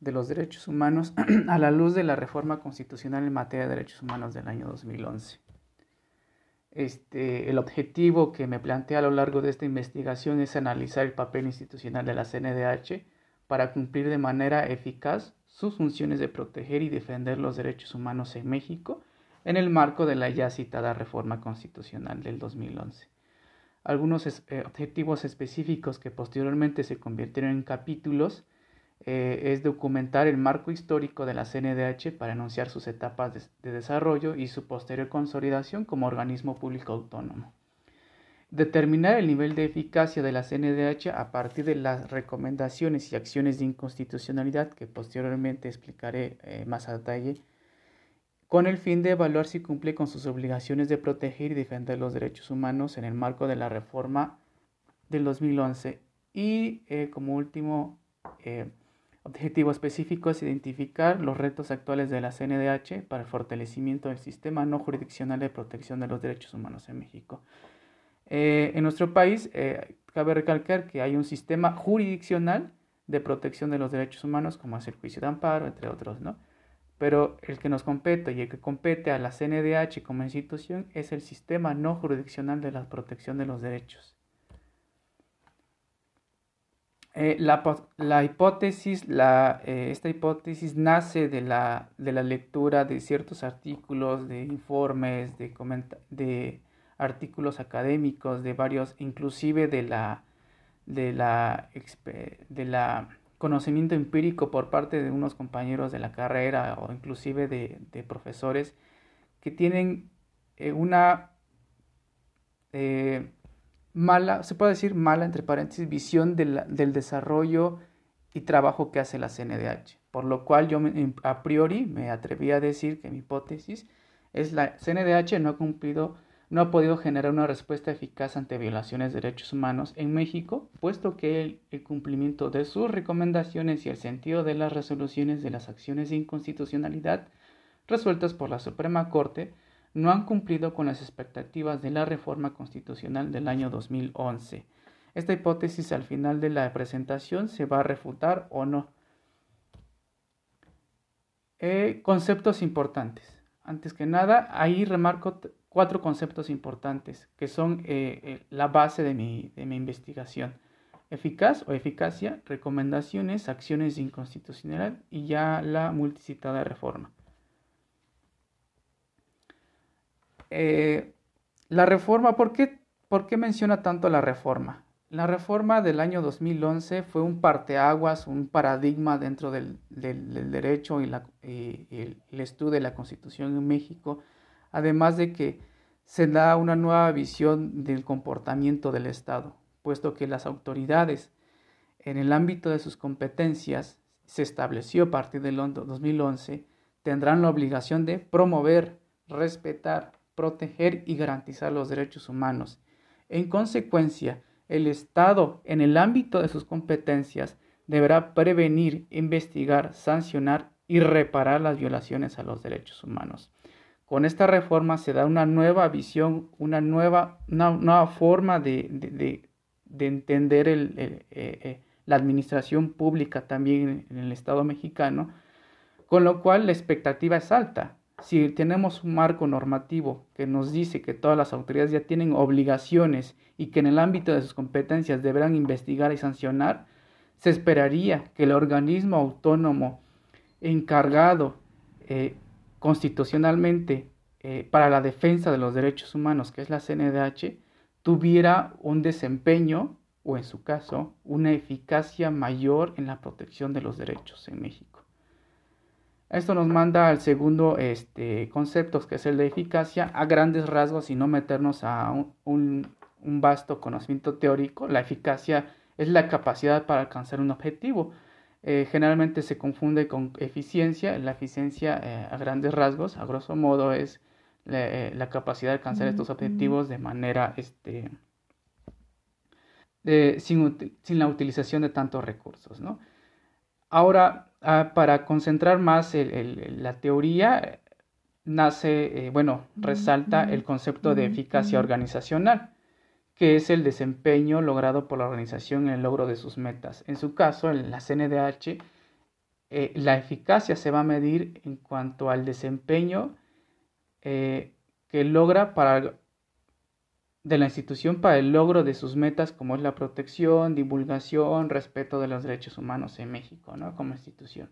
de los derechos humanos a la luz de la reforma constitucional en materia de derechos humanos del año 2011. Este, el objetivo que me plantea a lo largo de esta investigación es analizar el papel institucional de la CNDH para cumplir de manera eficaz sus funciones de proteger y defender los derechos humanos en México en el marco de la ya citada reforma constitucional del 2011. Algunos eh, objetivos específicos que posteriormente se convirtieron en capítulos eh, es documentar el marco histórico de la CNDH para anunciar sus etapas de, desarrollo y su posterior consolidación como organismo público autónomo. Determinar el nivel de eficacia de la CNDH a partir de las recomendaciones y acciones de inconstitucionalidad que posteriormente explicaré eh, más a detalle, con el fin de evaluar si cumple con sus obligaciones de proteger y defender los derechos humanos en el marco de la reforma del 2011 y eh, como último objetivo específico es identificar los retos actuales de la CNDH para el fortalecimiento del sistema no jurisdiccional de protección de los derechos humanos en México. Eh, en nuestro país, eh, cabe recalcar que hay un sistema jurisdiccional de protección de los derechos humanos, como es el juicio de amparo, entre otros, ¿no? Pero el que nos compete y el que compete a la CNDH como institución es el sistema no jurisdiccional de la protección de los derechos. Eh, la, hipótesis, eh, esta hipótesis nace de la, de la, lectura de ciertos artículos, de informes, de, de artículos académicos, de varios, inclusive de la, de la, de la conocimiento empírico por parte de unos compañeros de la carrera o inclusive de, profesores que tienen eh, una mala, se puede decir mala, entre paréntesis, visión del desarrollo y trabajo que hace la CNDH. Por lo cual yo a priori me atreví a decir que mi hipótesis es la CNDH no ha cumplido, no ha podido generar una respuesta eficaz ante violaciones de derechos humanos en México, puesto que el cumplimiento de sus recomendaciones y el sentido de las resoluciones de las acciones de inconstitucionalidad resueltas por la Suprema Corte no han cumplido con las expectativas de la reforma constitucional del año 2011. Esta hipótesis al final de la presentación se va a refutar o no. Eh, conceptos importantes. Antes que nada, ahí remarco cuatro conceptos importantes que son eh, eh, la base de mi, de mi investigación. Eficaz o eficacia, recomendaciones, acciones de inconstitucionalidad y ya la multicitada reforma. Eh, la reforma, ¿por qué, ¿por qué menciona tanto la reforma? La reforma del año 2011 fue un parteaguas, un paradigma dentro del, derecho y, el, estudio de la Constitución en México, además de que se da una nueva visión del comportamiento del Estado, puesto que las autoridades en el ámbito de sus competencias se estableció a partir del 2011, tendrán la obligación de promover, respetar, proteger y garantizar los derechos humanos. En consecuencia, el Estado, en el ámbito de sus competencias, deberá prevenir, investigar, sancionar y reparar las violaciones a los derechos humanos. Con esta reforma se da una nueva visión, una nueva, nueva forma de, entender eh, eh, la administración pública también en el Estado mexicano, con lo cual la expectativa es alta si tenemos un marco normativo que nos dice que todas las autoridades ya tienen obligaciones y que en el ámbito de sus competencias deberán investigar y sancionar, se esperaría que el organismo autónomo encargado eh, constitucionalmente eh, para la defensa de los derechos humanos, que es la CNDH, tuviera un desempeño o en su caso una eficacia mayor en la protección de los derechos en México. Esto nos manda al segundo este, concepto, que es el de eficacia, a grandes rasgos y no meternos a un, vasto conocimiento teórico. La eficacia es la capacidad para alcanzar un objetivo. Eh, generalmente se confunde con eficiencia. La eficiencia eh, a grandes rasgos, a grosso modo, es la, eh, capacidad de alcanzar estos objetivos de manera este, sin, sin, la utilización de tantos recursos. ¿no? Ahora, ah, para concentrar más la teoría, nace, eh, bueno, resalta el concepto de eficacia organizacional, que es el desempeño logrado por la organización en el logro de sus metas. En su caso, en la CNDH, eh, la eficacia se va a medir en cuanto al desempeño eh, que logra para de la institución para el logro de sus metas como es la protección, divulgación, respeto de los derechos humanos en México, ¿no? Como institución.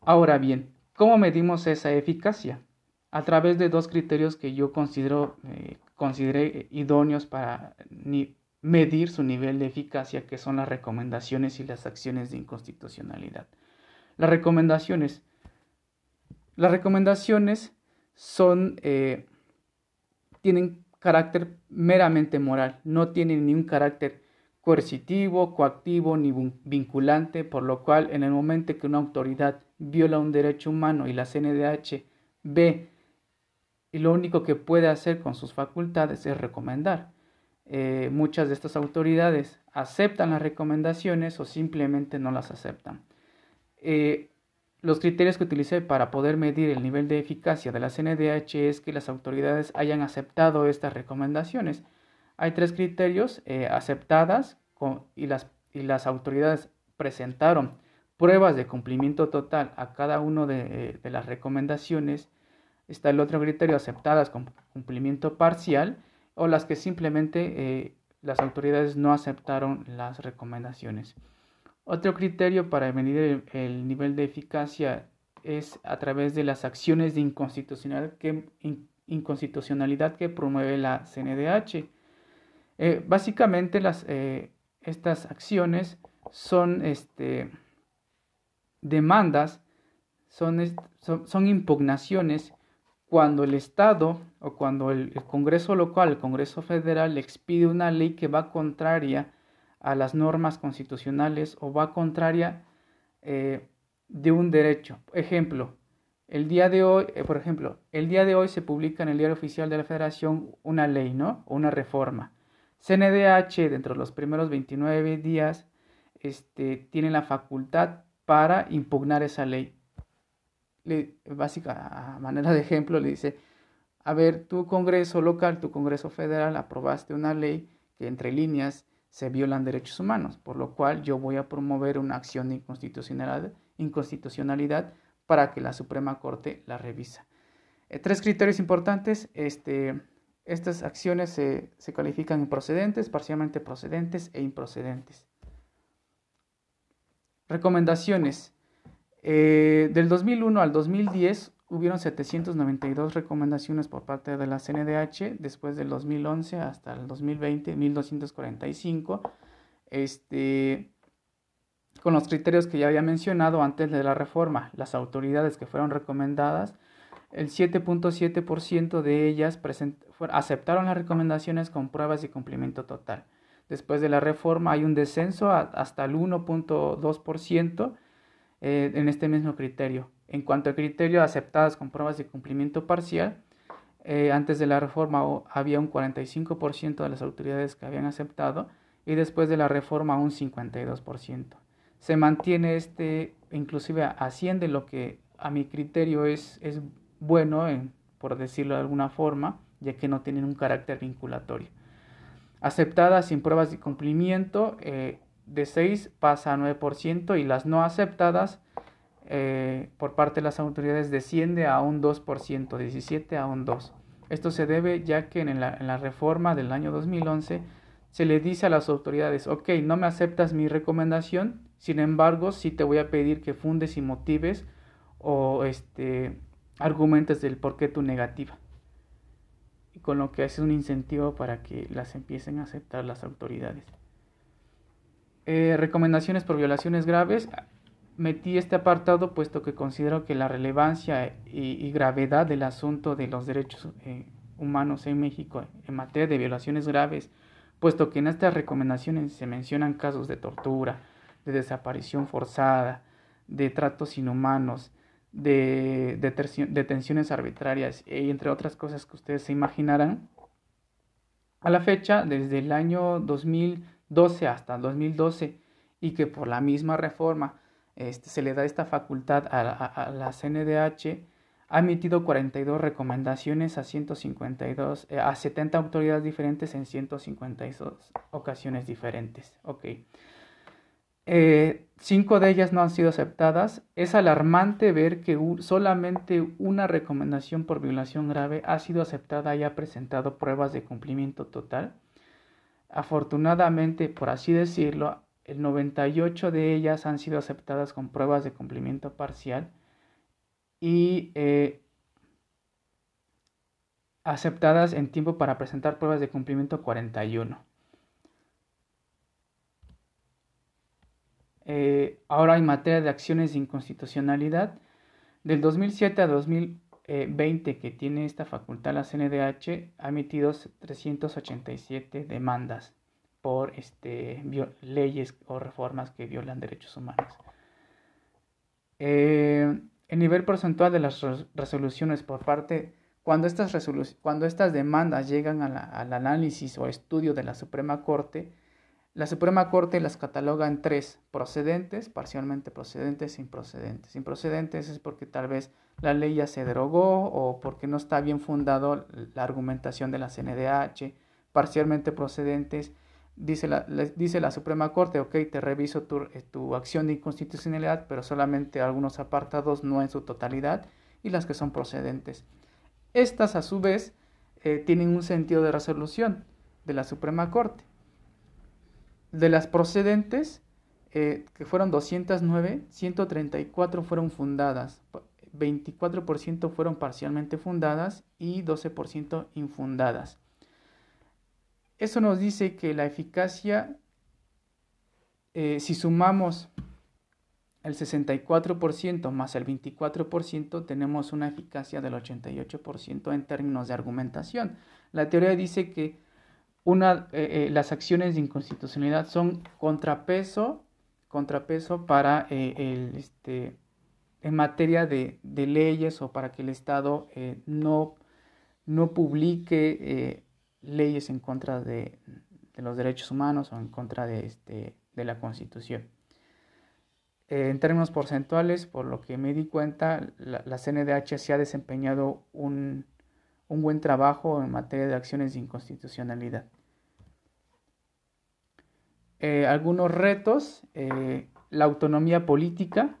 Ahora bien, ¿cómo medimos esa eficacia? A través de dos criterios que yo considero eh, consideré idóneos para medir su nivel de eficacia, que son las recomendaciones y las acciones de inconstitucionalidad. Las recomendaciones. Las recomendaciones son, eh, tienen carácter meramente moral, no tienen ni un carácter coercitivo, coactivo ni vinculante, por lo cual en el momento que una autoridad viola un derecho humano y la CNDH ve y lo único que puede hacer con sus facultades es recomendar. Eh, muchas de estas autoridades aceptan las recomendaciones o simplemente no las aceptan. Eh, los criterios que utilicé para poder medir el nivel de eficacia de la CNDH es que las autoridades hayan aceptado estas recomendaciones. Hay tres criterios eh, aceptadas y, las, y las autoridades presentaron pruebas de cumplimiento total a cada una de, de las recomendaciones Está el otro criterio, aceptadas con cumplimiento parcial o las que simplemente eh, las autoridades no aceptaron las recomendaciones. Otro criterio para medir el, nivel de eficacia es a través de las acciones de inconstitucionalidad que, promueve la CNDH. Eh, básicamente las, eh, estas acciones son este, demandas, son, son, son impugnaciones cuando el Estado o cuando el, Congreso local, el Congreso federal, expide una ley que va contraria a las normas constitucionales o va contraria eh, de un derecho. Ejemplo, el día de hoy, eh, por ejemplo, el día de hoy se publica en el diario oficial de la Federación una ley, ¿no? O una reforma. CNDH, dentro de los primeros 29 días, este, tiene la facultad para impugnar esa ley le, básica, a manera de ejemplo, le dice, a ver, tu Congreso local, tu Congreso federal, aprobaste una ley que entre líneas se violan derechos humanos, por lo cual yo voy a promover una acción de inconstitucionalidad, para que la Suprema Corte la revisa. Eh, tres criterios importantes. Este, estas acciones se, se califican improcedentes, parcialmente procedentes e improcedentes. Recomendaciones. Eh, del 2001 al 2010 hubieron 792 recomendaciones por parte de la CNDH, después del 2011 hasta el 2020, 1245. Este, con los criterios que ya había mencionado antes de la reforma, las autoridades que fueron recomendadas, el 7.7% de ellas aceptaron las recomendaciones con pruebas y cumplimiento total. Después de la reforma hay un descenso hasta el 1.2% eh, en este mismo criterio. En cuanto a criterio aceptadas con pruebas de cumplimiento parcial, eh, antes de la reforma había un 45% de las autoridades que habían aceptado y después de la reforma un 52%. Se mantiene este, inclusive asciende lo que a mi criterio es, es bueno, por decirlo de alguna forma, ya que no tienen un carácter vinculatorio. Aceptadas sin pruebas de cumplimiento, eh, de 6 pasa a 9% y las no aceptadas eh, por parte de las autoridades desciende a un 2%, 17 a un 2. Esto se debe ya que en la, reforma del año 2011 se le dice a las autoridades, ok, no me aceptas mi recomendación, sin embargo, sí te voy a pedir que fundes y motives o este, argumentes del por qué tu negativa. Y con lo que hace un incentivo para que las empiecen a aceptar las autoridades. Eh, recomendaciones por violaciones graves. Metí este apartado puesto que considero que la relevancia y, gravedad del asunto de los derechos eh, humanos en México en materia de violaciones graves, puesto que en estas recomendaciones se mencionan casos de tortura, de desaparición forzada, de tratos inhumanos, de, detenciones arbitrarias y entre otras cosas que ustedes se imaginarán. A la fecha, desde el año 2000 12 hasta 2012 y que por la misma reforma este, se le da esta facultad a, la CNDH, ha emitido 42 recomendaciones a 152, eh, a 70 autoridades diferentes en 152 ocasiones diferentes. Ok. Eh, cinco de ellas no han sido aceptadas. Es alarmante ver que solamente una recomendación por violación grave ha sido aceptada y ha presentado pruebas de cumplimiento total. Afortunadamente, por así decirlo, el 98 de ellas han sido aceptadas con pruebas de cumplimiento parcial y eh, aceptadas en tiempo para presentar pruebas de cumplimiento 41. Eh, ahora en materia de acciones de inconstitucionalidad, del 2007 a 2020 que tiene esta facultad la CNDH ha emitido 387 demandas por este, leyes o reformas que violan derechos humanos. Eh, el nivel porcentual de las resoluciones por parte, cuando estas, cuando estas demandas llegan al análisis o estudio de la Suprema Corte, la Suprema Corte las cataloga en tres, procedentes, parcialmente procedentes improcedentes. Improcedentes es porque tal vez la ley ya se derogó o porque no está bien fundado la argumentación de la CNDH. Parcialmente procedentes, dice la, dice la Suprema Corte, ok, te reviso tu, eh, tu acción de inconstitucionalidad, pero solamente algunos apartados, no en su totalidad, y las que son procedentes. Estas, a su vez, eh, tienen un sentido de resolución de la Suprema Corte de las procedentes, eh, que fueron 209, 134 fueron fundadas, 24% fueron parcialmente fundadas y 12% infundadas. Eso nos dice que la eficacia, eh, si sumamos el 64% más el 24%, tenemos una eficacia del 88% en términos de argumentación. La teoría dice que una, eh, eh, las acciones de inconstitucionalidad son contrapeso, contrapeso para el, este, en materia de, leyes o para que el Estado no, no publique leyes en contra de, los derechos humanos o en contra de, este, de la Constitución. en términos porcentuales, por lo que me di cuenta, la, la CNDH se ha desempeñado un, un buen trabajo en materia de acciones de inconstitucionalidad. Eh, algunos retos, eh, la autonomía política,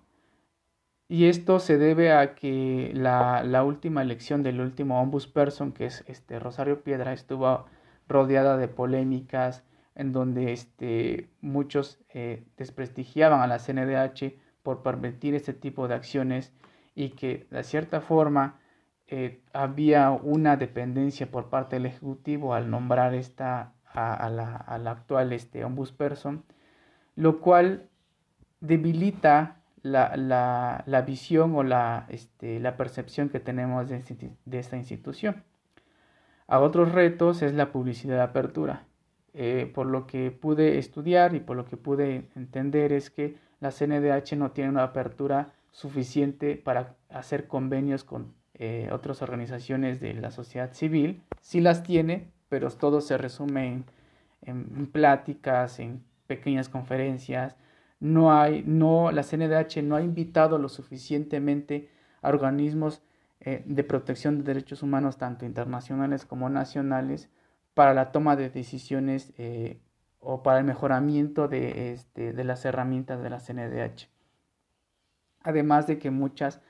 y esto se debe a que la, última elección del último ombudsperson, que es este Rosario Piedra, estuvo rodeada de polémicas en donde este, muchos eh, desprestigiaban a la CNDH por permitir este tipo de acciones y que de cierta forma había una dependencia por parte del Ejecutivo al nombrar esta a, la, actual este, ombudsperson, lo cual debilita la, visión o la, este, la percepción que tenemos de, esta institución. A otros retos es la publicidad de apertura. Eh, por lo que pude estudiar y por lo que pude entender es que la CNDH no tiene una apertura suficiente para hacer convenios con eh, otras organizaciones de la sociedad civil. Sí las tiene, pero todo se resume en, pláticas, en pequeñas conferencias. No hay, no, la CNDH no ha invitado lo suficientemente a organismos eh, de protección de derechos humanos, tanto internacionales como nacionales, para la toma de decisiones eh, o para el mejoramiento de, este, de las herramientas de la CNDH. Además de que muchas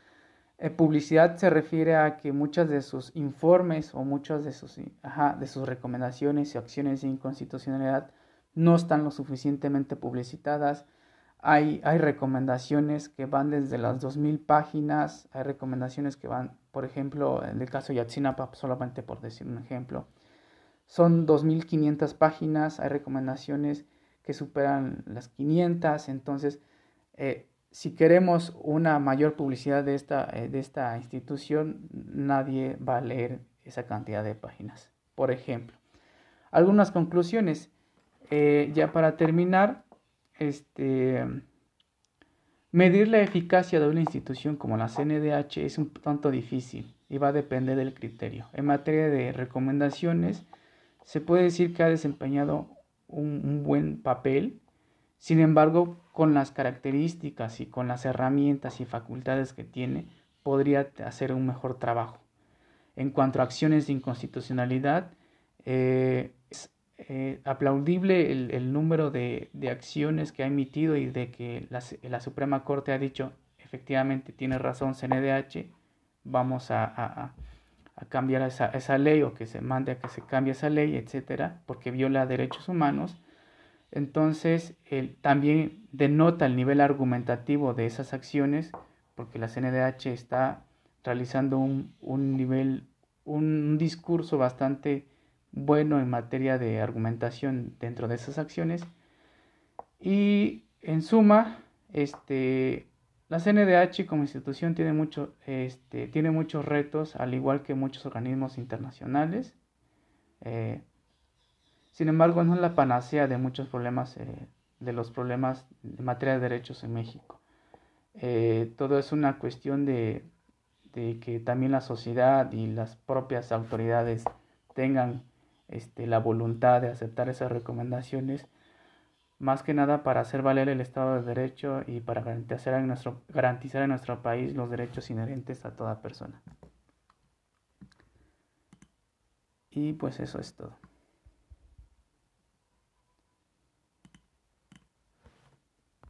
eh, publicidad se refiere a que muchas de sus informes o muchas de sus, de sus recomendaciones y acciones de inconstitucionalidad no están lo suficientemente publicitadas. Hay, hay recomendaciones que van desde las 2.000 páginas, hay recomendaciones que van, por ejemplo, en el caso de Yatsinapa, solamente por decir un ejemplo, son 2.500 páginas, hay recomendaciones que superan las 500, entonces eh, si queremos una mayor publicidad de esta, eh, de esta institución, nadie va a leer esa cantidad de páginas. Por ejemplo, algunas conclusiones. Eh, ya para terminar, este, medir la eficacia de una institución como la CNDH es un tanto difícil y va a depender del criterio. En materia de recomendaciones, se puede decir que ha desempeñado un buen papel sin embargo, con las características y con las herramientas y facultades que tiene, podría hacer un mejor trabajo. En cuanto a acciones de inconstitucionalidad, eh, eh, aplaudible el, número de, acciones que ha emitido y de que la, Suprema Corte ha dicho efectivamente tiene razón CNDH, vamos a, cambiar esa, esa, ley o que se mande a que se cambie esa ley, etcétera, porque viola derechos humanos. Entonces, también denota el nivel argumentativo de esas acciones, porque la CNDH está realizando un, un nivel, un discurso bastante bueno en materia de argumentación dentro de esas acciones. Y en suma, este, la CNDH como institución tiene, mucho, este, tiene muchos retos, al igual que muchos organismos internacionales. Eh, sin embargo, no es la panacea de muchos problemas, eh, de los problemas en materia de derechos en México. Eh, todo es una cuestión de, de que también la sociedad y las propias autoridades tengan este, la voluntad de aceptar esas recomendaciones, más que nada para hacer valer el Estado de Derecho y para garantizar en nuestro, garantizar en nuestro país los derechos inherentes a toda persona. Y pues eso es todo.